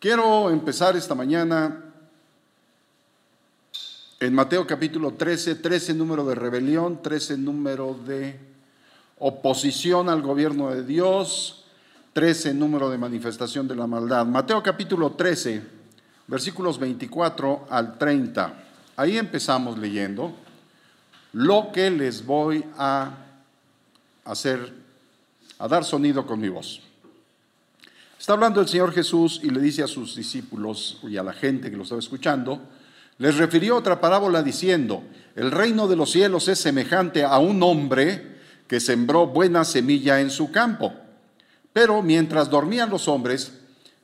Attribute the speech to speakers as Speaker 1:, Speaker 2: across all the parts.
Speaker 1: Quiero empezar esta mañana en Mateo capítulo 13, 13 número de rebelión, 13 número de oposición al gobierno de Dios, 13 número de manifestación de la maldad. Mateo capítulo 13, versículos 24 al 30. Ahí empezamos leyendo lo que les voy a hacer, a dar sonido con mi voz. Está hablando el Señor Jesús y le dice a sus discípulos y a la gente que lo estaba escuchando, les refirió otra parábola diciendo, el reino de los cielos es semejante a un hombre que sembró buena semilla en su campo. Pero mientras dormían los hombres,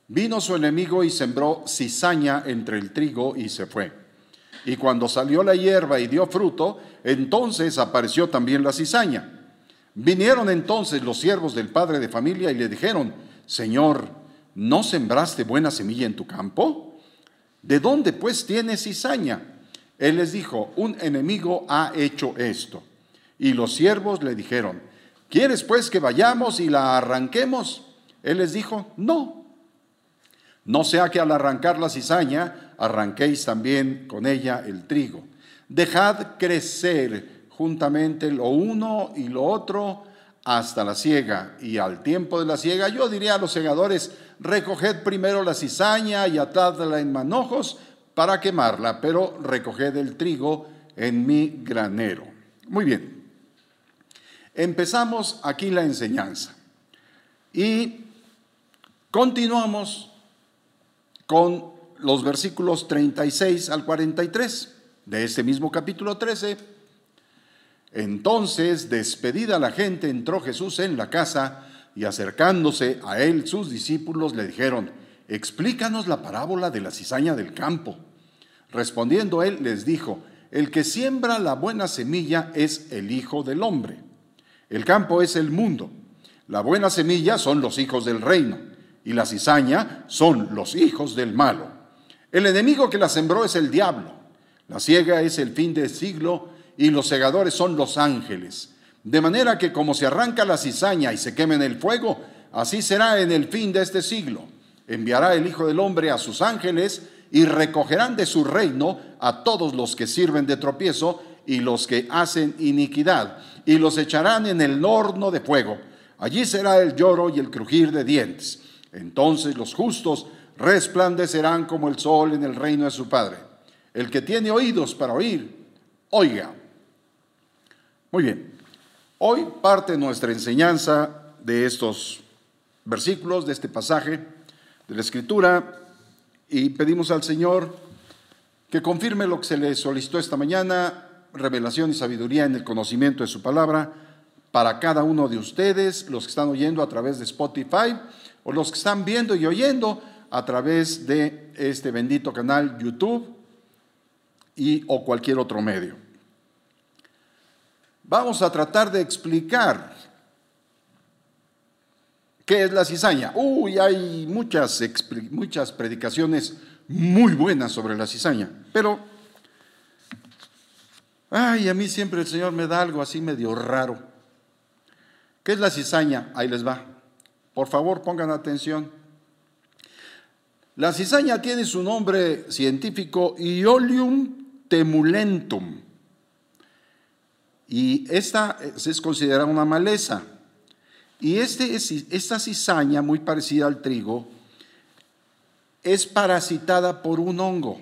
Speaker 1: vino su enemigo y sembró cizaña entre el trigo y se fue. Y cuando salió la hierba y dio fruto, entonces apareció también la cizaña. Vinieron entonces los siervos del padre de familia y le dijeron, Señor, ¿no sembraste buena semilla en tu campo? ¿De dónde pues tienes cizaña? Él les dijo, un enemigo ha hecho esto. Y los siervos le dijeron, ¿quieres pues que vayamos y la arranquemos? Él les dijo, no. No sea que al arrancar la cizaña, arranquéis también con ella el trigo. Dejad crecer juntamente lo uno y lo otro hasta la siega. Y al tiempo de la siega, yo diría a los segadores, recoged primero la cizaña y atadla en manojos para quemarla, pero recoged el trigo en mi granero. Muy bien. Empezamos aquí la enseñanza. Y continuamos con los versículos 36 al 43 de este mismo capítulo 13 entonces, despedida la gente, entró Jesús en la casa y acercándose a él sus discípulos le dijeron, explícanos la parábola de la cizaña del campo. Respondiendo él les dijo, el que siembra la buena semilla es el Hijo del Hombre. El campo es el mundo. La buena semilla son los hijos del reino y la cizaña son los hijos del malo. El enemigo que la sembró es el diablo. La ciega es el fin del siglo y los segadores son los ángeles. De manera que como se arranca la cizaña y se quema en el fuego, así será en el fin de este siglo. Enviará el Hijo del Hombre a sus ángeles y recogerán de su reino a todos los que sirven de tropiezo y los que hacen iniquidad, y los echarán en el horno de fuego. Allí será el lloro y el crujir de dientes. Entonces los justos resplandecerán como el sol en el reino de su Padre. El que tiene oídos para oír, oiga. Muy bien, hoy parte nuestra enseñanza de estos versículos, de este pasaje de la Escritura, y pedimos al Señor que confirme lo que se le solicitó esta mañana, revelación y sabiduría en el conocimiento de su palabra para cada uno de ustedes, los que están oyendo a través de Spotify o los que están viendo y oyendo a través de este bendito canal YouTube y o cualquier otro medio. Vamos a tratar de explicar qué es la cizaña. Uy, hay muchas, muchas predicaciones muy buenas sobre la cizaña, pero, ay, a mí siempre el Señor me da algo así medio raro. ¿Qué es la cizaña? Ahí les va. Por favor, pongan atención. La cizaña tiene su nombre científico Iolium temulentum. Y esta es considerada una maleza. Y este, esta cizaña, muy parecida al trigo, es parasitada por un hongo.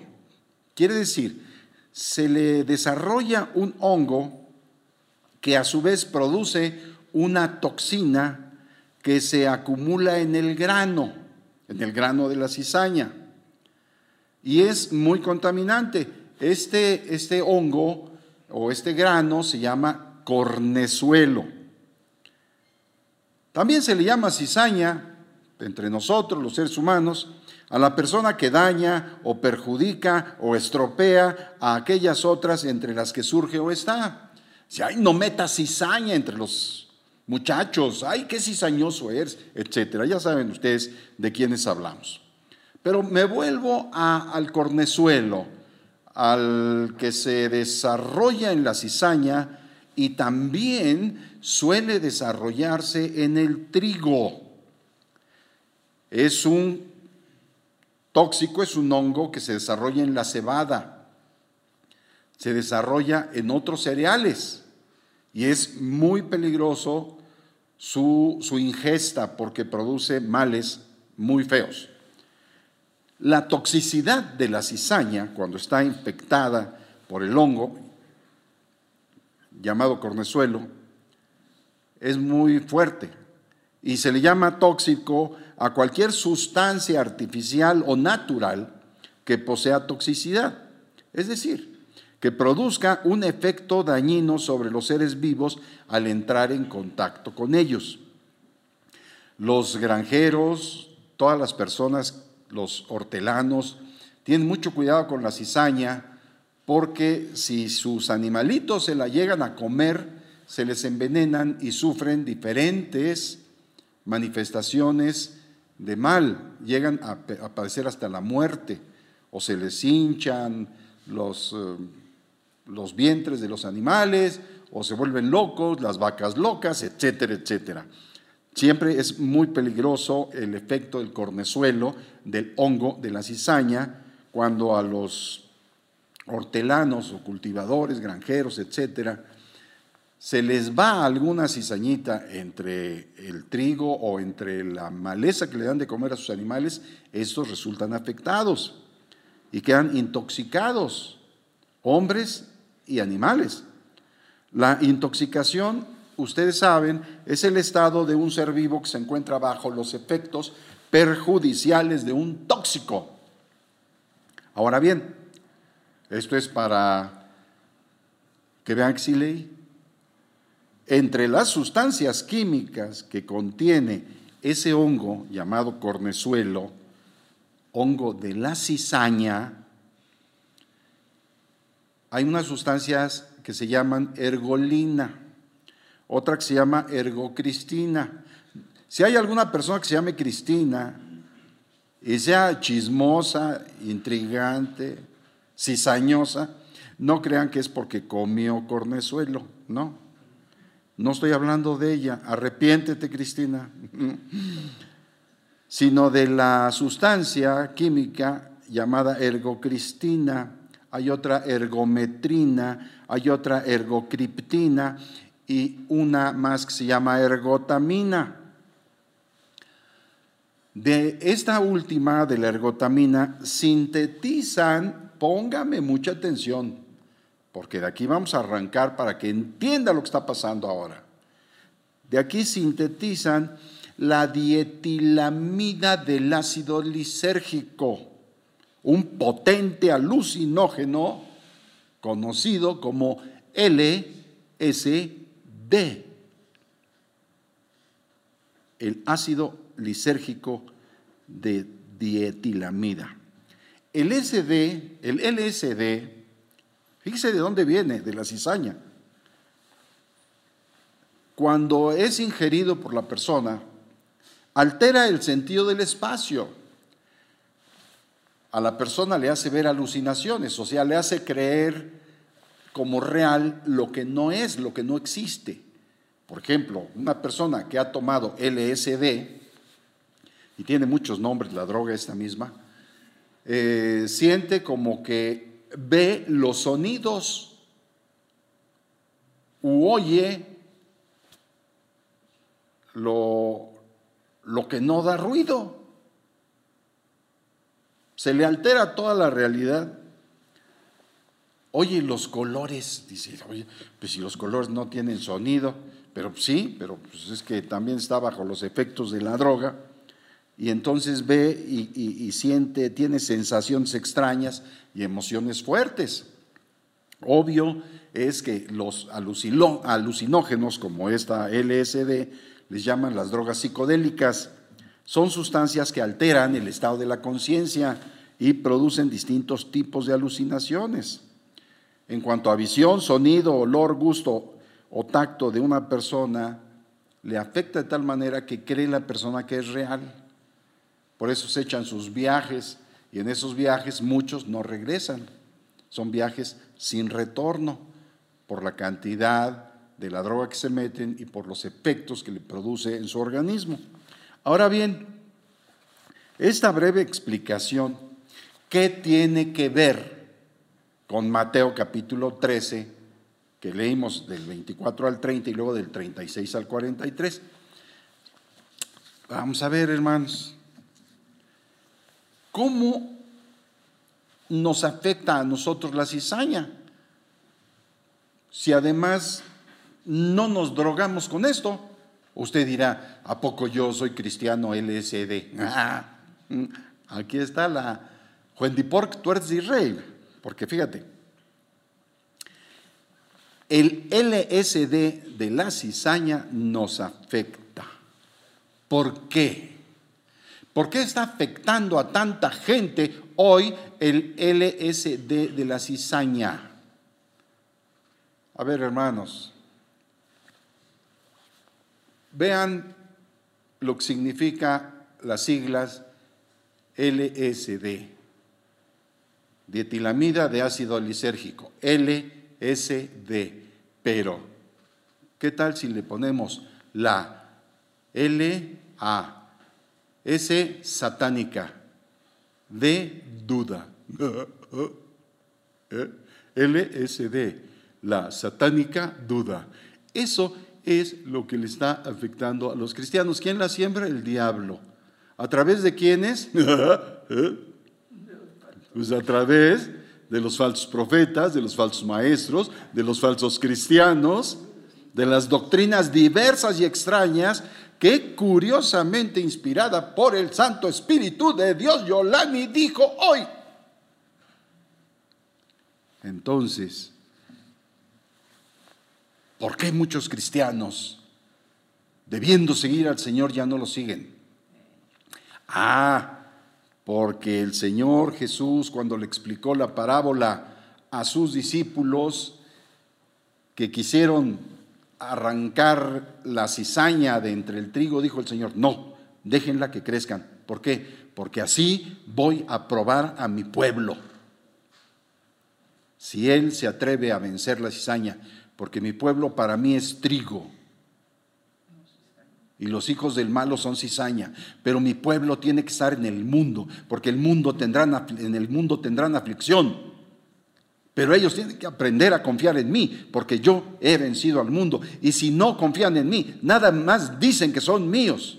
Speaker 1: Quiere decir, se le desarrolla un hongo que a su vez produce una toxina que se acumula en el grano, en el grano de la cizaña. Y es muy contaminante. Este, este hongo o este grano se llama cornezuelo. También se le llama cizaña entre nosotros, los seres humanos, a la persona que daña o perjudica o estropea a aquellas otras entre las que surge o está. Si hay no meta cizaña entre los muchachos, ay, qué cizañoso eres, etcétera. Ya saben ustedes de quiénes hablamos. Pero me vuelvo al cornezuelo al que se desarrolla en la cizaña y también suele desarrollarse en el trigo. Es un Tóxico es un hongo que se desarrolla en la cebada, se desarrolla en otros cereales y es muy peligroso su, su ingesta porque produce males muy feos. La toxicidad de la cizaña, cuando está infectada por el hongo, llamado cornezuelo, es muy fuerte y se le llama tóxico a cualquier sustancia artificial o natural que posea toxicidad. Es decir, que produzca un efecto dañino sobre los seres vivos al entrar en contacto con ellos. Los granjeros, todas las personas los hortelanos, tienen mucho cuidado con la cizaña porque si sus animalitos se la llegan a comer, se les envenenan y sufren diferentes manifestaciones de mal, llegan a, padecer hasta la muerte, o se les hinchan los, eh, los vientres de los animales, o se vuelven locos, las vacas locas, etcétera, etcétera. Siempre es muy peligroso el efecto del cornezuelo, del hongo, de la cizaña, cuando a los hortelanos o cultivadores, granjeros, etcétera, se les va alguna cizañita entre el trigo o entre la maleza que le dan de comer a sus animales, estos resultan afectados y quedan intoxicados, hombres y animales. La intoxicación ustedes saben, es el estado de un ser vivo que se encuentra bajo los efectos perjudiciales de un tóxico. Ahora bien, esto es para que vean que Entre las sustancias químicas que contiene ese hongo llamado cornezuelo, hongo de la cizaña, hay unas sustancias que se llaman ergolina otra que se llama ergocristina. Si hay alguna persona que se llame Cristina y sea chismosa, intrigante, cizañosa, no crean que es porque comió cornezuelo, no. No estoy hablando de ella, arrepiéntete Cristina, sino de la sustancia química llamada ergocristina, hay otra ergometrina, hay otra ergocriptina y una más que se llama ergotamina. De esta última, de la ergotamina, sintetizan, póngame mucha atención, porque de aquí vamos a arrancar para que entienda lo que está pasando ahora. De aquí sintetizan la dietilamida del ácido lisérgico, un potente alucinógeno conocido como LSD el ácido lisérgico de dietilamida. El SD, el LSD, fíjese de dónde viene, de la cizaña. Cuando es ingerido por la persona, altera el sentido del espacio. A la persona le hace ver alucinaciones, o sea, le hace creer como real lo que no es, lo que no existe. Por ejemplo, una persona que ha tomado LSD, y tiene muchos nombres la droga esta misma, eh, siente como que ve los sonidos u oye lo, lo que no da ruido. Se le altera toda la realidad Oye, los colores, dice, oye, pues si los colores no tienen sonido, pero sí, pero pues es que también está bajo los efectos de la droga, y entonces ve y, siente, tiene sensaciones extrañas y emociones fuertes. Obvio es que los alucinógenos, como esta LSD, les llaman las drogas psicodélicas, son sustancias que alteran el estado de la conciencia y producen distintos tipos de alucinaciones. En cuanto a visión, sonido, olor, gusto o tacto de una persona, le afecta de tal manera que cree la persona que es real. Por eso se echan sus viajes y en esos viajes muchos no regresan. Son viajes sin retorno por la cantidad de la droga que se meten y por los efectos que le produce en su organismo. Ahora bien, esta breve explicación ¿qué tiene que ver con Mateo capítulo 13, que leímos del 24 al 30 y luego del 36 al 43? Vamos a ver, hermanos, ¿cómo nos afecta a nosotros la cizaña? Si además no nos drogamos con esto, usted dirá, ¿a poco yo soy cristiano LSD? Ah, mm, aquí está la Juendipork Tuerzi Rey, porque fíjate, el LSD de la cizaña nos afecta. ¿Por qué? ¿Por qué está afectando a tanta gente hoy el LSD de la cizaña? A ver, hermanos, vean lo que significa las siglas LSD, dietilamida de ácido lisérgico, LSD. Pero, ¿qué tal si le ponemos la L, A, S satánica, D duda, LSD? la satánica duda. Eso es lo que le está afectando a los cristianos. ¿Quién la siembra? El diablo. ¿A través de quiénes? pues a través de los falsos profetas, de los falsos maestros, de los falsos cristianos, de las doctrinas diversas y extrañas que curiosamente inspirada por el Santo Espíritu de Dios, Yolani dijo hoy. Entonces, ¿Por qué muchos cristianos, debiendo seguir al Señor, ya no lo siguen? Ah, porque el Señor Jesús, cuando le explicó la parábola a sus discípulos que quisieron arrancar la cizaña de entre el trigo, dijo el Señor, no, déjenla que crezcan. ¿Por qué? Porque así voy a probar a mi pueblo. Si Él se atreve a vencer la cizaña, porque mi pueblo para mí es trigo. Y los hijos del malo son cizaña, pero mi pueblo tiene que estar en el mundo, porque el mundo en el mundo tendrán aflicción. Pero ellos tienen que aprender a confiar en mí, porque yo he vencido al mundo. Y si no confían en mí, nada más dicen que son míos,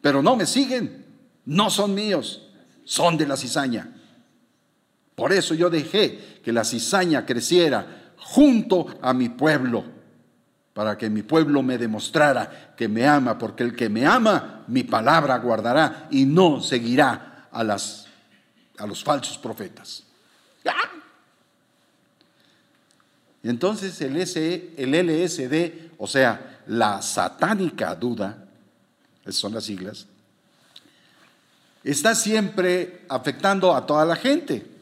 Speaker 1: pero no me siguen, no son míos, son de la cizaña. Por eso yo dejé que la cizaña creciera junto a mi pueblo, para que mi pueblo me demostrara que me ama, porque el que me ama, mi palabra guardará y no seguirá a, las, a los falsos profetas. Y entonces el, el LSD, o sea, la satánica duda, esas son las siglas, está siempre afectando a toda la gente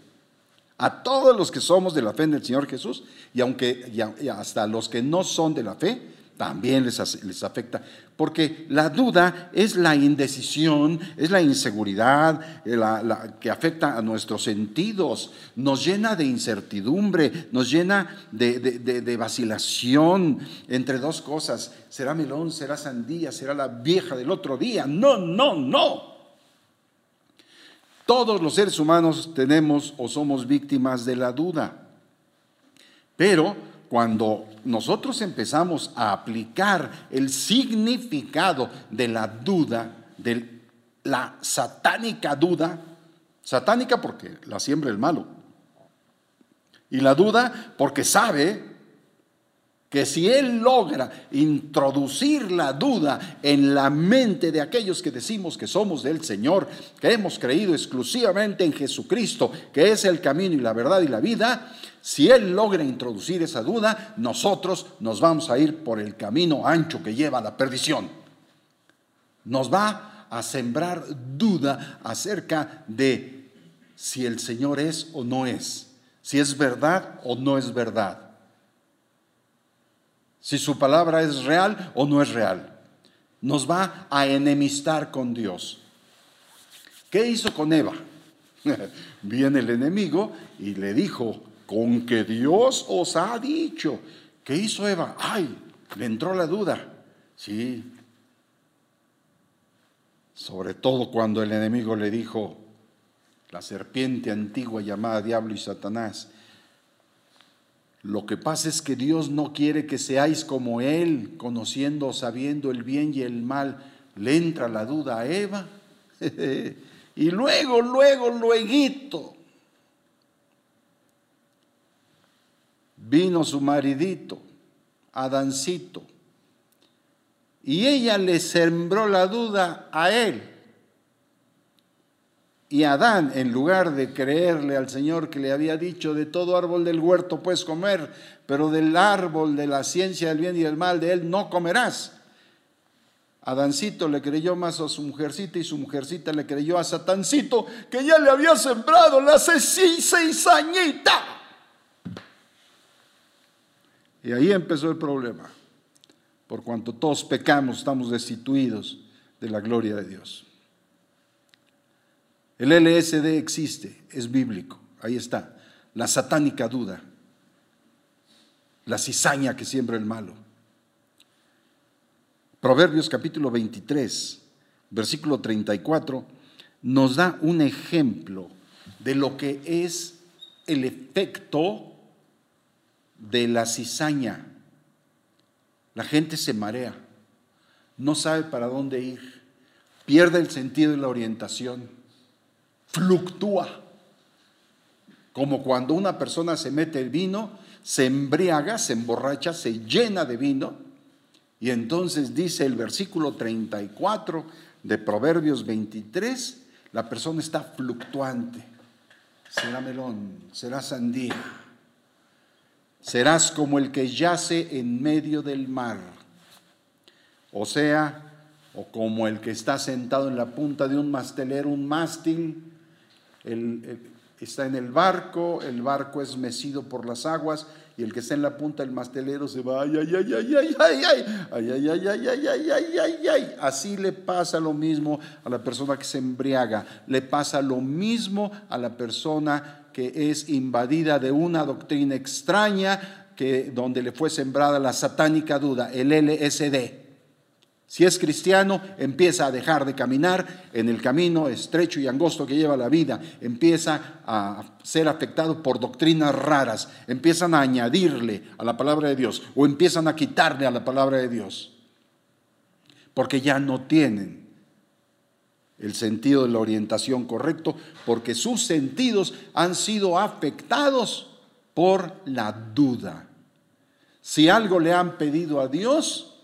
Speaker 1: a todos los que somos de la fe en el Señor Jesús y aunque hasta los que no son de la fe, también les, les afecta. Porque la duda es la indecisión, es la inseguridad eh, la, que afecta a nuestros sentidos, nos llena de incertidumbre, nos llena de, de vacilación entre dos cosas. ¿Será melón? ¿Será sandía? ¿Será la vieja del otro día? No, no, no. Todos los seres humanos tenemos o somos víctimas de la duda. Pero cuando nosotros empezamos a aplicar el significado de la duda, de la satánica duda, satánica porque la siembra el malo, y la duda porque sabe que si Él logra introducir la duda en la mente de aquellos que decimos que somos del Señor, que hemos creído exclusivamente en Jesucristo, que es el camino y la verdad y la vida, si Él logra introducir esa duda, nosotros nos vamos a ir por el camino ancho que lleva a la perdición. Nos va a sembrar duda acerca de si el Señor es o no es, si es verdad o no es verdad si su palabra es real o no es real. Nos va a enemistar con Dios. ¿Qué hizo con Eva? Viene el enemigo y le dijo, con que Dios os ha dicho. ¿Qué hizo Eva? Ay, le entró la duda. Sí. Sobre todo cuando el enemigo le dijo, la serpiente antigua llamada diablo y Satanás. Lo que pasa es que Dios no quiere que seáis como Él, conociendo, sabiendo el bien y el mal. Le entra la duda a Eva. y luego, luego, luego, vino su maridito, Adancito, y ella le sembró la duda a él. Y Adán, en lugar de creerle al Señor que le había dicho, de todo árbol del huerto puedes comer, pero del árbol de la ciencia del bien y del mal, de él no comerás. Adancito le creyó más a su mujercita y su mujercita le creyó a Satancito que ya le había sembrado la cizañita. Y ahí empezó el problema. Por cuanto todos pecamos, estamos destituidos de la gloria de Dios. El LSD existe, es bíblico, ahí está. La satánica duda, la cizaña que siembra el malo. Proverbios capítulo 23, versículo 34, nos da un ejemplo de lo que es el efecto de la cizaña. La gente se marea, no sabe para dónde ir, pierde el sentido de la orientación fluctúa. Como cuando una persona se mete el vino, se embriaga, se emborracha, se llena de vino. Y entonces dice el versículo 34 de Proverbios 23, la persona está fluctuante. Será melón, será sandía. Serás como el que yace en medio del mar. O sea, o como el que está sentado en la punta de un mastelero, un mástil, está en el barco, el barco es mecido por las aguas y el que está en la punta del mastelero se va, ay, ay, ay, ay, ay, ay, ay, ay, ay, ay, ay, ay, ay, ay, ay, ay. Así le pasa lo mismo a la persona que se embriaga, le pasa lo mismo a la persona que es invadida de una doctrina extraña que donde le fue sembrada la satánica duda, el LSD. Si es cristiano, empieza a dejar de caminar en el camino estrecho y angosto que lleva la vida, empieza a ser afectado por doctrinas raras, empiezan a añadirle a la palabra de Dios o empiezan a quitarle a la palabra de Dios, porque ya no tienen el sentido de la orientación correcto, porque sus sentidos han sido afectados por la duda. Si algo le han pedido a Dios,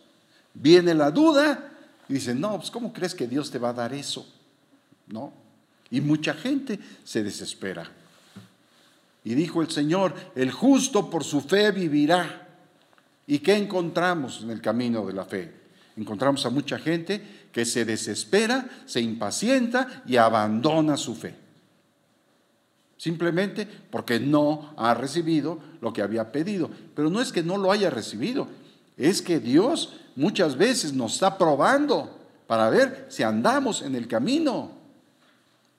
Speaker 1: Viene la duda y dice, no, pues ¿cómo crees que Dios te va a dar eso? ¿No? Y mucha gente se desespera. Y dijo el Señor, el justo por su fe vivirá. ¿Y qué encontramos en el camino de la fe? Encontramos a mucha gente que se desespera, se impacienta y abandona su fe. Simplemente porque no ha recibido lo que había pedido. Pero no es que no lo haya recibido, es que Dios muchas veces nos está probando para ver si andamos en el camino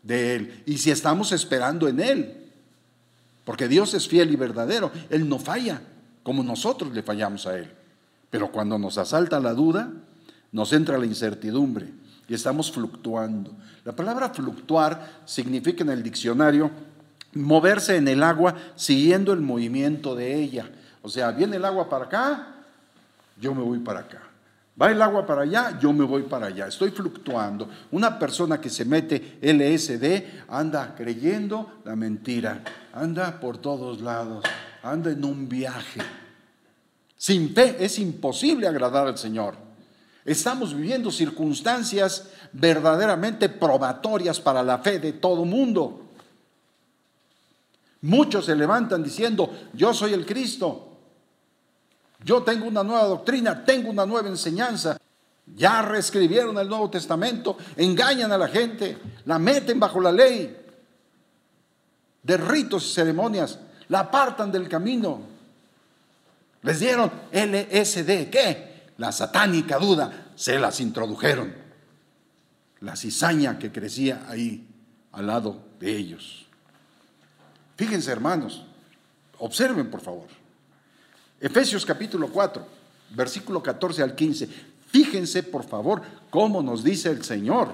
Speaker 1: de Él y si estamos esperando en Él. Porque Dios es fiel y verdadero. Él no falla como nosotros le fallamos a Él. Pero cuando nos asalta la duda, nos entra la incertidumbre y estamos fluctuando. La palabra fluctuar significa en el diccionario moverse en el agua siguiendo el movimiento de ella. O sea, viene el agua para acá, yo me voy para acá. Va el agua para allá, yo me voy para allá. Estoy fluctuando. Una persona que se mete LSD anda creyendo la mentira. Anda por todos lados. Anda en un viaje. Sin fe es imposible agradar al Señor. Estamos viviendo circunstancias verdaderamente probatorias para la fe de todo mundo. Muchos se levantan diciendo, yo soy el Cristo. Yo tengo una nueva doctrina, tengo una nueva enseñanza. Ya reescribieron el Nuevo Testamento, engañan a la gente, la meten bajo la ley de ritos y ceremonias, la apartan del camino. Les dieron LSD, ¿qué? La satánica duda, se las introdujeron. La cizaña que crecía ahí al lado de ellos. Fíjense hermanos, observen por favor. Efesios capítulo 4, versículo 14 al 15. Fíjense, por favor, cómo nos dice el Señor.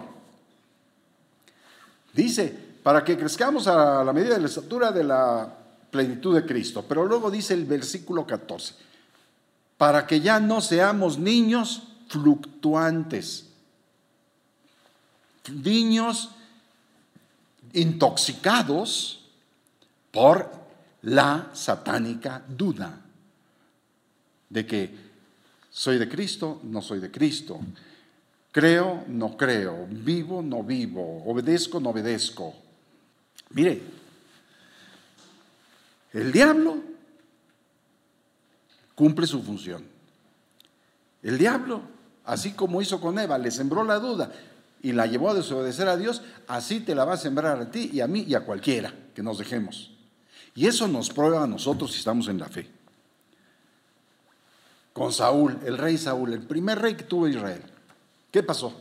Speaker 1: Dice, para que crezcamos a la medida de la estatura de la plenitud de Cristo. Pero luego dice el versículo 14, para que ya no seamos niños fluctuantes, niños intoxicados por la satánica duda de que soy de Cristo, no soy de Cristo, creo, no creo, vivo, no vivo, obedezco, no obedezco. Mire, el diablo cumple su función. El diablo, así como hizo con Eva, le sembró la duda y la llevó a desobedecer a Dios, así te la va a sembrar a ti y a mí y a cualquiera que nos dejemos. Y eso nos prueba a nosotros si estamos en la fe. Con Saúl, el rey Saúl, el primer rey que tuvo Israel. ¿Qué pasó?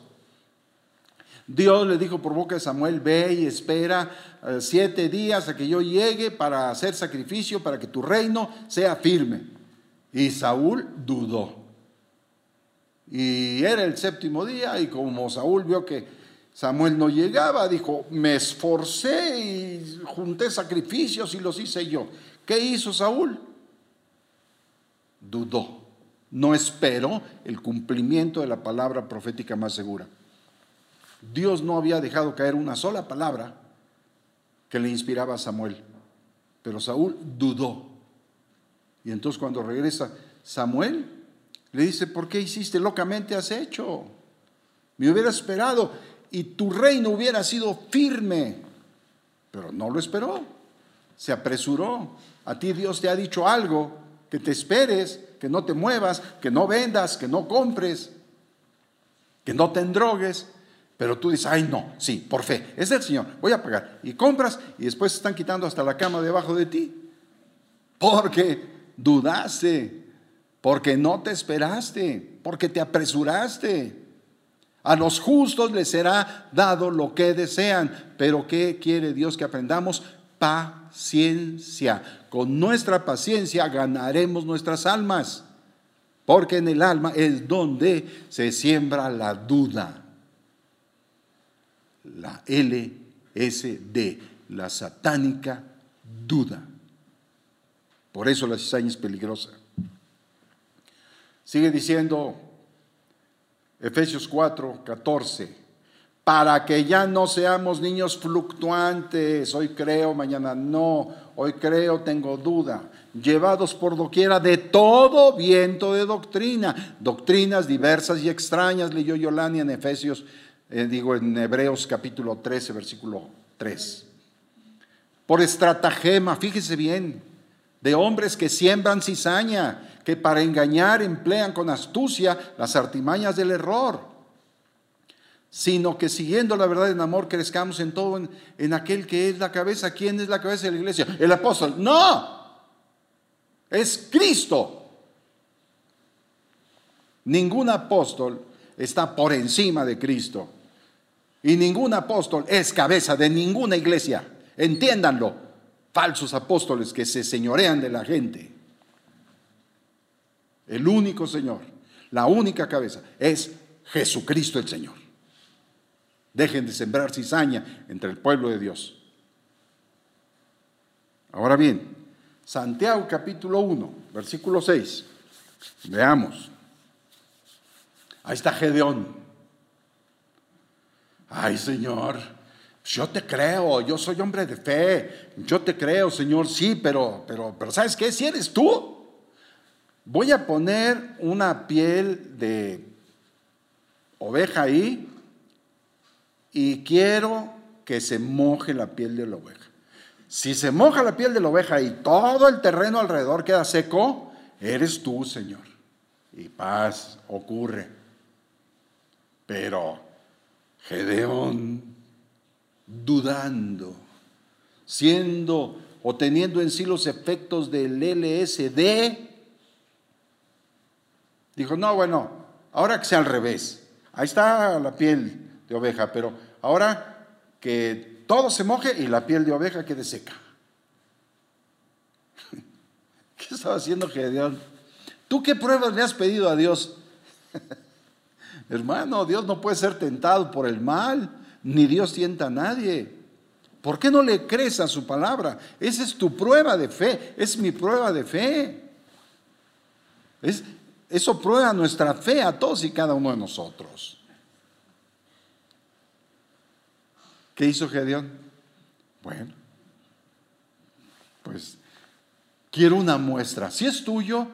Speaker 1: Dios le dijo por boca de Samuel, ve y espera eh, siete días a que yo llegue para hacer sacrificio, para que tu reino sea firme. Y Saúl dudó. Y era el séptimo día y como Saúl vio que Samuel no llegaba, dijo, me esforcé y junté sacrificios y los hice yo. ¿Qué hizo Saúl? Dudó. No esperó el cumplimiento de la palabra profética más segura. Dios no había dejado caer una sola palabra que le inspiraba a Samuel. Pero Saúl dudó. Y entonces cuando regresa Samuel, le dice, ¿por qué hiciste locamente has hecho? Me hubiera esperado y tu reino hubiera sido firme. Pero no lo esperó. Se apresuró. A ti Dios te ha dicho algo, que te esperes, que no te muevas, que no vendas, que no compres, que no te endrogues. Pero tú dices, ay no, sí, por fe, es del Señor, voy a pagar. Y compras y después están quitando hasta la cama debajo de ti. Porque dudaste, porque no te esperaste, porque te apresuraste. A los justos les será dado lo que desean. Pero ¿qué quiere Dios que aprendamos? Paciencia. Con nuestra paciencia ganaremos nuestras almas. Porque en el alma es donde se siembra la duda la LSD, la satánica duda. Por eso la cizaña es peligrosa. Sigue diciendo Efesios 4, 14 para que ya no seamos niños fluctuantes, hoy creo, mañana no, hoy creo, tengo duda, llevados por doquiera de todo viento de doctrina, doctrinas diversas y extrañas, leyó Yolani en Efesios eh, digo en Hebreos capítulo 13, versículo 3. Por estratagema, fíjese bien, de hombres que siembran cizaña, que para engañar emplean con astucia las artimañas del error, sino que siguiendo la verdad en amor crezcamos en todo, en, aquel que es la cabeza. ¿Quién es la cabeza de la iglesia? El apóstol. No, es Cristo. Ningún apóstol está por encima de Cristo. Y ningún apóstol es cabeza de ninguna iglesia. Entiéndanlo, falsos apóstoles que se señorean de la gente. El único Señor, la única cabeza es Jesucristo el Señor. Dejen de sembrar cizaña entre el pueblo de Dios. Ahora bien, Santiago capítulo 1, versículo 6. Veamos. Ahí está Gedeón. Ay, Señor, yo te creo, yo soy hombre de fe, yo te creo, Señor, sí, pero, pero, pero ¿sabes qué? Si eres tú, voy a poner una piel de oveja ahí y quiero que se moje la piel de la oveja. Si se moja la piel de la oveja y todo el terreno alrededor queda seco, eres tú, Señor. Y paz ocurre. Pero Gedeón, dudando, siendo o teniendo en sí los efectos del LSD, dijo, no, bueno, ahora que sea al revés, ahí está la piel de oveja, pero ahora que todo se moje y la piel de oveja quede seca. ¿Qué estaba haciendo Gedeón? ¿Tú qué pruebas le has pedido a Dios? Hermano, Dios no puede ser tentado por el mal, ni Dios tienta a nadie. ¿Por qué no le crees a su palabra? Esa es tu prueba de fe, es mi prueba de fe. Es, eso prueba nuestra fe a todos y cada uno de nosotros. ¿Qué hizo Gedeón? Bueno, pues quiero una muestra. Si es tuyo,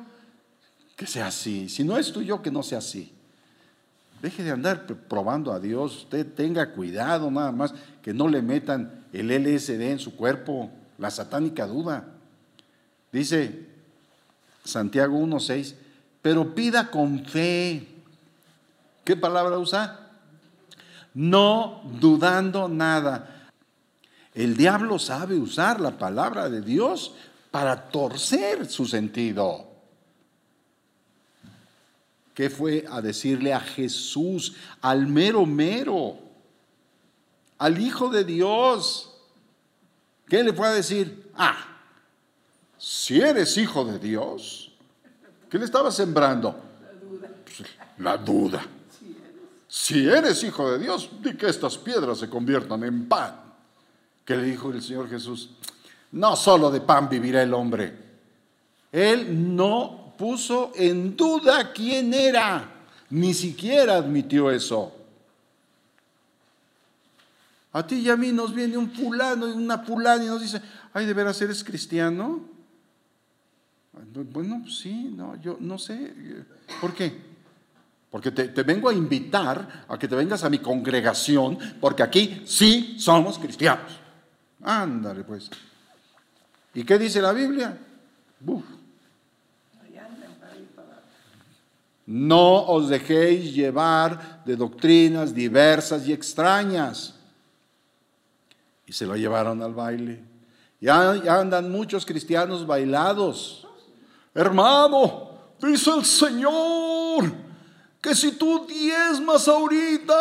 Speaker 1: que sea así. Si no es tuyo, que no sea así. Deje de andar probando a Dios. Usted tenga cuidado nada más que no le metan el LSD en su cuerpo, la satánica duda. Dice Santiago 1.6, pero pida con fe. ¿Qué palabra usa? No dudando nada. El diablo sabe usar la palabra de Dios para torcer su sentido. ¿Qué fue a decirle a Jesús, al mero mero, al Hijo de Dios? ¿Qué le fue a decir? Ah, si eres hijo de Dios, ¿qué le estaba sembrando? La duda. Si eres hijo de Dios, di que estas piedras se conviertan en pan. ¿Qué le dijo el Señor Jesús? No solo de pan vivirá el hombre. Él no puso en duda quién era, ni siquiera admitió eso. A ti y a mí nos viene un fulano y una fulana y nos dice, ay, ¿de veras eres cristiano? Bueno, sí, no, yo no sé. ¿Por qué? Porque te, te, vengo a invitar a que te vengas a mi congregación, porque aquí sí somos cristianos. Ándale, pues. ¿Y qué dice la Biblia? Buf. No os dejéis llevar de doctrinas diversas y extrañas. Y se lo llevaron al baile. Ya, andan muchos cristianos bailados. Hermano, dice el Señor, que si tú diezmas ahorita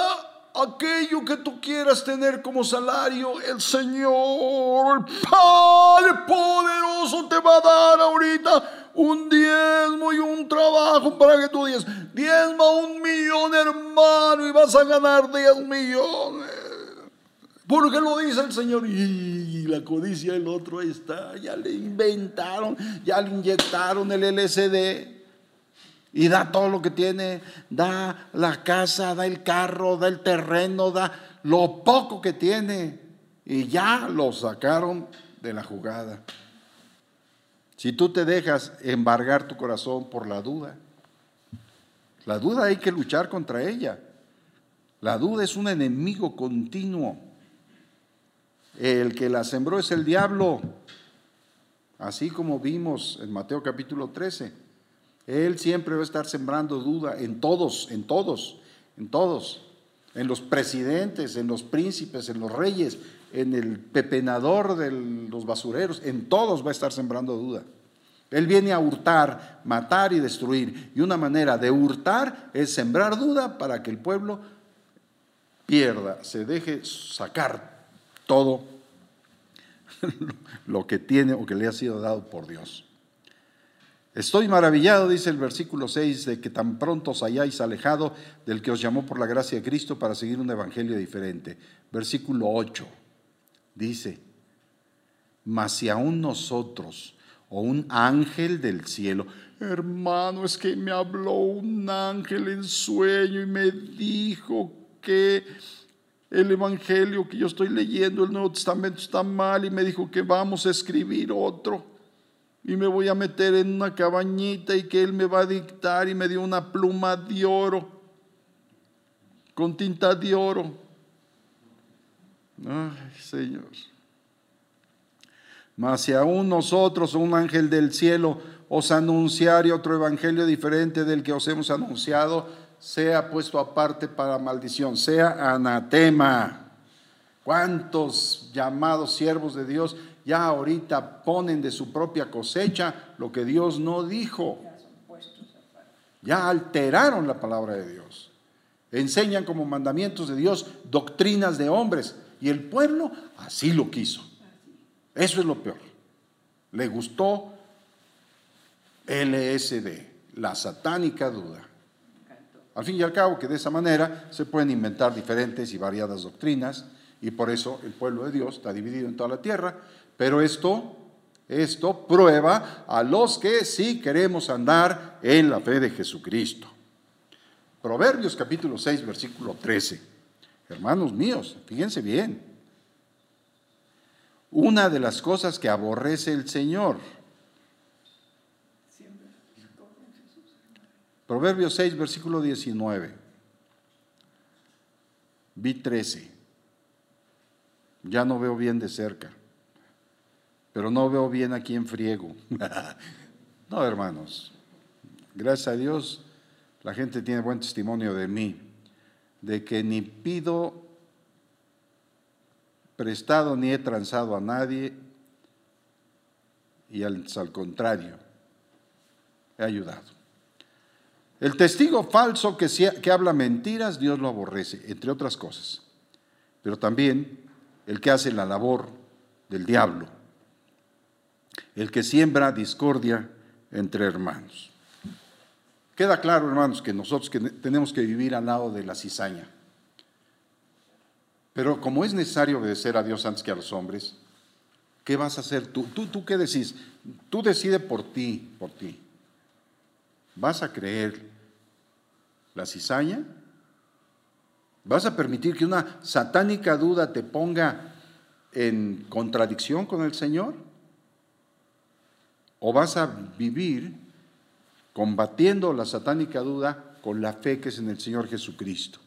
Speaker 1: aquello que tú quieras tener como salario, el Señor, el Padre poderoso te va a dar ahorita un diezmo y un trabajo para que tú digas, diezma un millón hermano y vas a ganar diez millones. Porque lo dice el Señor y la codicia del otro está, ya le inventaron, ya le inyectaron el LSD y da todo lo que tiene, da la casa, da el carro, da el terreno, da lo poco que tiene y ya lo sacaron de la jugada. Si tú te dejas embargar tu corazón por la duda, la duda hay que luchar contra ella. La duda es un enemigo continuo. El que la sembró es el diablo, así como vimos en Mateo capítulo 13. Él siempre va a estar sembrando duda en todos, en todos, en todos, en los presidentes, en los príncipes, en los reyes, en el pepenador de los basureros, en todos va a estar sembrando duda. Él viene a hurtar, matar y destruir. Y una manera de hurtar es sembrar duda para que el pueblo pierda, se deje sacar todo lo que tiene o que le ha sido dado por Dios. Estoy maravillado, dice el versículo 6, de que tan pronto os hayáis alejado del que os llamó por la gracia de Cristo para seguir un evangelio diferente. Versículo 8 dice, mas si aún nosotros o un ángel del cielo, hermano, es que me habló un ángel en sueño y me dijo que el evangelio que yo estoy leyendo, el Nuevo Testamento está mal y me dijo que vamos a escribir otro y me voy a meter en una cabañita y que él me va a dictar y me dio una pluma de oro, con tinta de oro. Ay, Señor. Mas si aún nosotros, un ángel del cielo, os anunciare otro evangelio diferente del que os hemos anunciado, sea puesto aparte para maldición, sea anatema. ¿Cuántos llamados siervos de Dios ya ahorita ponen de su propia cosecha lo que Dios no dijo. Ya alteraron la palabra de Dios. Enseñan como mandamientos de Dios doctrinas de hombres. Y el pueblo así lo quiso. Eso es lo peor. Le gustó LSD, la satánica duda. Al fin y al cabo que de esa manera se pueden inventar diferentes y variadas doctrinas Y por eso el pueblo de Dios está dividido en toda la tierra. Pero esto, esto prueba a los que sí queremos andar en la fe de Jesucristo. Proverbios capítulo 6, versículo 13. Hermanos míos, fíjense bien. Una de las cosas que aborrece el Señor. Proverbios 6, versículo 19. Vi 13. Ya no veo bien de cerca, pero no veo bien aquí en friego. no, hermanos. Gracias a Dios la gente tiene buen testimonio de mí, de que ni pido prestado ni he transado a nadie y al, al contrario, he ayudado. El testigo falso que, que habla mentiras, Dios lo aborrece, entre otras cosas. Pero también el que hace la labor del diablo, el que siembra discordia entre hermanos. Queda claro, hermanos, que nosotros tenemos que vivir al lado de la cizaña. Pero como es necesario obedecer a Dios antes que a los hombres, ¿qué vas a hacer tú? ¿Tú, tú qué decís? Tú decides por ti, por ti. ¿Vas a creer la cizaña? ¿Vas a permitir que una satánica duda te ponga en contradicción con el Señor? ¿O vas a vivir combatiendo la satánica duda con la fe que es en el Señor Jesucristo.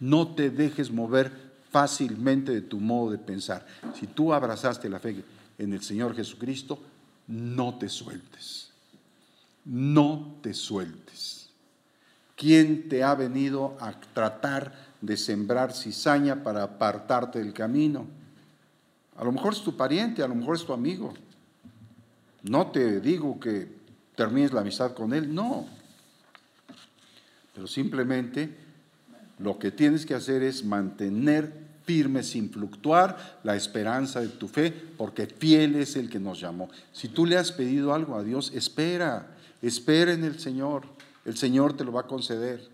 Speaker 1: No te dejes mover fácilmente de tu modo de pensar. Si tú abrazaste la fe en el Señor Jesucristo, no te sueltes. No te sueltes. ¿Quién te ha venido a tratar de sembrar cizaña para apartarte del camino? A lo mejor es tu pariente, a lo mejor es tu amigo. No te digo que termines la amistad con Él, no. Pero simplemente lo que tienes que hacer es mantener firme sin fluctuar la esperanza de tu fe, porque fiel es el que nos llamó. Si tú le has pedido algo a Dios, espera, espera en el Señor. El Señor te lo va a conceder.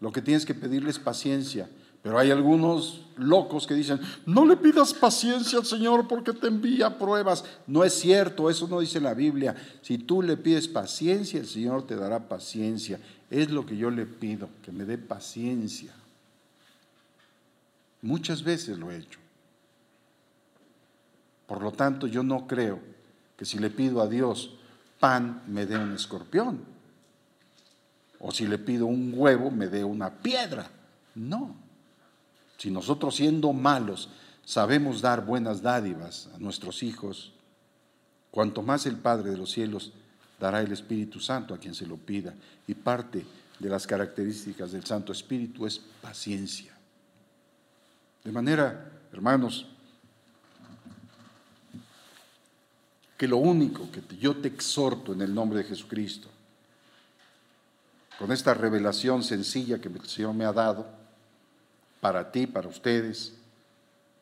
Speaker 1: Lo que tienes que pedirle es paciencia. Pero hay algunos locos que dicen, no le pidas paciencia al Señor porque te envía pruebas. No es cierto, eso no dice la Biblia. Si tú le pides paciencia, el Señor te dará paciencia. Es lo que yo le pido, que me dé paciencia. Muchas veces lo he hecho. Por lo tanto, yo no creo que si le pido a Dios pan, me dé un escorpión. O si le pido un huevo, me dé una piedra. No. Si nosotros siendo malos sabemos dar buenas dádivas a nuestros hijos, cuanto más el Padre de los cielos dará el Espíritu Santo a quien se lo pida. Y parte de las características del Santo Espíritu es paciencia. De manera, hermanos, que lo único que yo te exhorto en el nombre de Jesucristo, con esta revelación sencilla que el Señor me ha dado, para ti, para ustedes,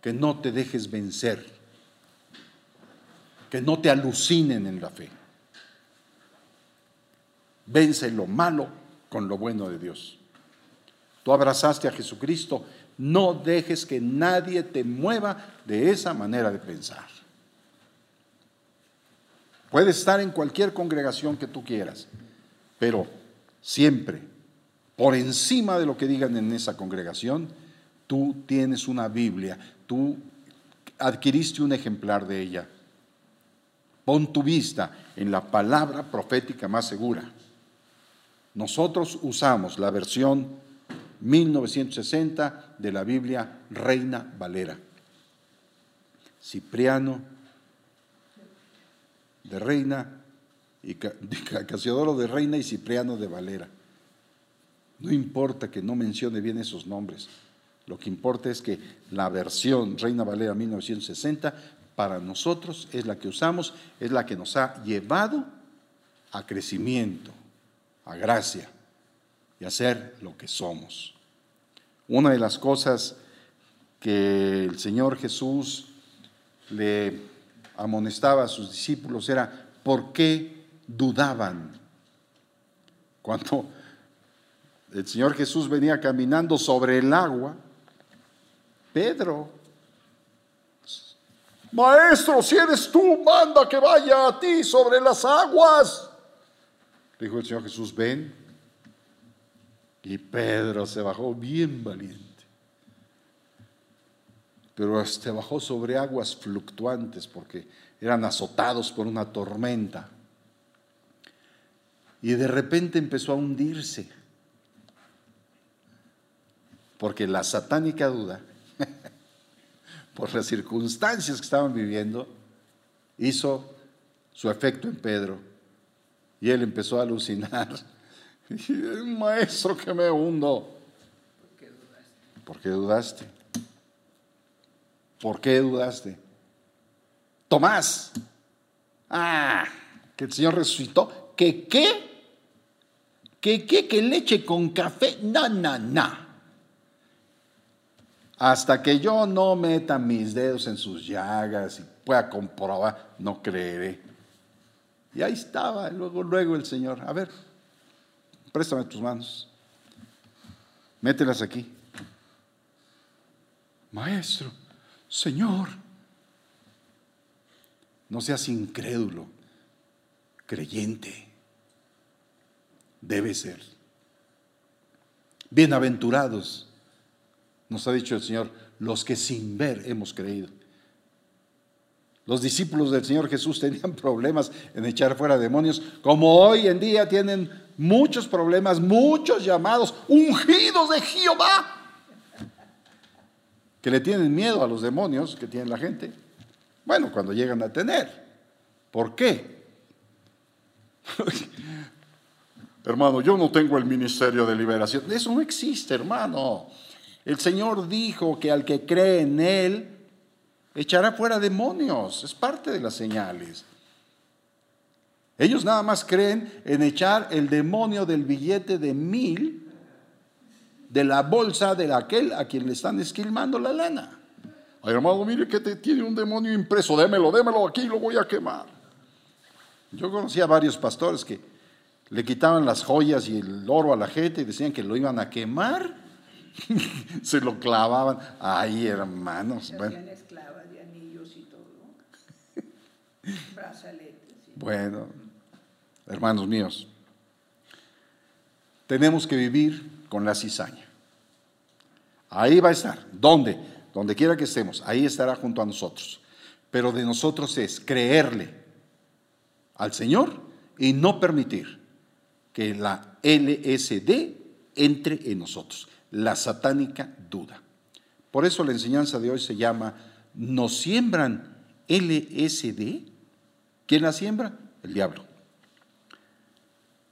Speaker 1: que no te dejes vencer, que no te alucinen en la fe. Vence lo malo con lo bueno de Dios. Tú abrazaste a Jesucristo, no dejes que nadie te mueva de esa manera de pensar. Puedes estar en cualquier congregación que tú quieras, pero siempre, por encima de lo que digan en esa congregación, Tú tienes una Biblia, tú adquiriste un ejemplar de ella. Pon tu vista en la palabra profética más segura. Nosotros usamos la versión 1960 de la Biblia Reina Valera. Cipriano de Reina y Casiodoro de Reina y Cipriano de Valera. No importa que no mencione bien esos nombres. Lo que importa es que la versión Reina Valera 1960 para nosotros es la que usamos, es la que nos ha llevado a crecimiento, a gracia y a ser lo que somos. Una de las cosas que el Señor Jesús le amonestaba a sus discípulos era por qué dudaban. Cuando el Señor Jesús venía caminando sobre el agua, Pedro. Maestro, si eres tú, manda que vaya a ti sobre las aguas. Dijo el Señor Jesús, ven. Y Pedro se bajó bien valiente. Pero se bajó sobre aguas fluctuantes porque eran azotados por una tormenta. Y de repente empezó a hundirse. Porque la satánica duda, por las circunstancias que estaban viviendo, hizo su efecto en Pedro. Y él empezó a alucinar. Maestro que me hundo. ¿Por qué dudaste? ¿Por qué dudaste? Tomás. Ah, que el Señor resucitó. ¿Que qué? ¿Que qué? ¿Que leche con café? No, no, no. Hasta que yo no meta mis dedos en sus llagas y pueda comprobar, no creeré. Y ahí estaba, luego, luego el Señor. A ver, préstame tus manos. Mételas aquí. Maestro, Señor, no seas incrédulo, creyente. Debe ser. Bienaventurados, nos ha dicho el Señor, los que sin ver hemos creído. Los discípulos del Señor Jesús tenían problemas en echar fuera demonios, como hoy en día tienen muchos problemas, muchos llamados ungidos de Jehová, que le tienen miedo a los demonios que tiene la gente. Bueno, cuando llegan a tener. ¿Por qué? hermano, yo no tengo el ministerio de liberación. Eso no existe, hermano. El Señor dijo que al que cree en Él, echará fuera demonios. Es parte de las señales. Ellos nada más creen en echar el demonio del billete de mil de la bolsa de aquel a quien le están esquilmando la lana. Ay, hermano, mire que te tiene un demonio impreso, démelo, démelo aquí, lo voy a quemar. Yo conocía a varios pastores que le quitaban las joyas y el oro a la gente y decían que lo iban a quemar. Se lo clavaban. Ay, hermanos.
Speaker 2: Bueno. esclavas de anillos y todo. Brazaletes.
Speaker 1: Bueno, hermanos míos, tenemos que vivir con la cizaña. Ahí va a estar. ¿Dónde? Donde quiera que estemos. Ahí estará junto a nosotros. Pero de nosotros es creerle al Señor y no permitir que la LSD entre en nosotros. La satánica duda. Por eso la enseñanza de hoy se llama, ¿nos siembran LSD? ¿Quién la siembra? El diablo.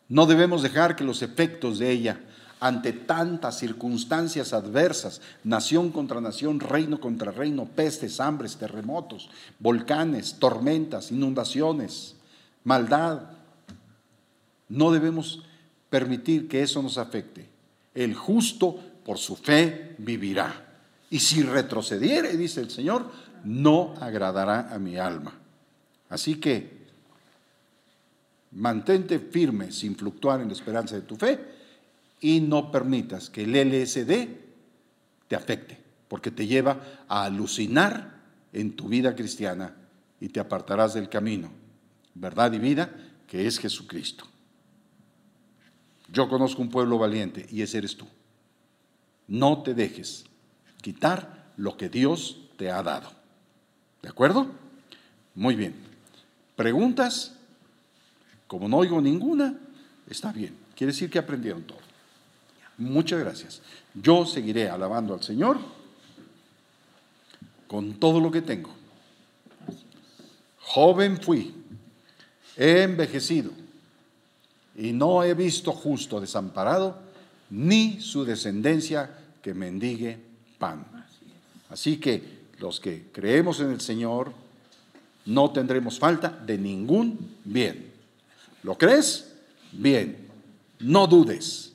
Speaker 1: No debemos dejar que los efectos de ella ante tantas circunstancias adversas, nación contra nación, reino contra reino, pestes, hambres, terremotos, volcanes, tormentas, inundaciones, maldad. No debemos permitir que eso nos afecte. El justo por su fe vivirá. Y si retrocediere, dice el Señor, no agradará a mi alma. Así que mantente firme sin fluctuar en la esperanza de tu fe y no permitas que el LSD te afecte, porque te lleva a alucinar en tu vida cristiana y te apartarás del camino, verdad y vida, que es Jesucristo. Yo conozco un pueblo valiente y ese eres tú. No te dejes quitar lo que Dios te ha dado. ¿De acuerdo? Muy bien. ¿Preguntas? Como no oigo ninguna, está bien. Quiere decir que aprendieron todo. Muchas gracias. Yo seguiré alabando al Señor con todo lo que tengo. Joven fui, he envejecido y no he visto justo desamparado, ni su descendencia que mendigue pan. Así que los que creemos en el Señor no tendremos falta de ningún bien. ¿Lo crees? Bien. No dudes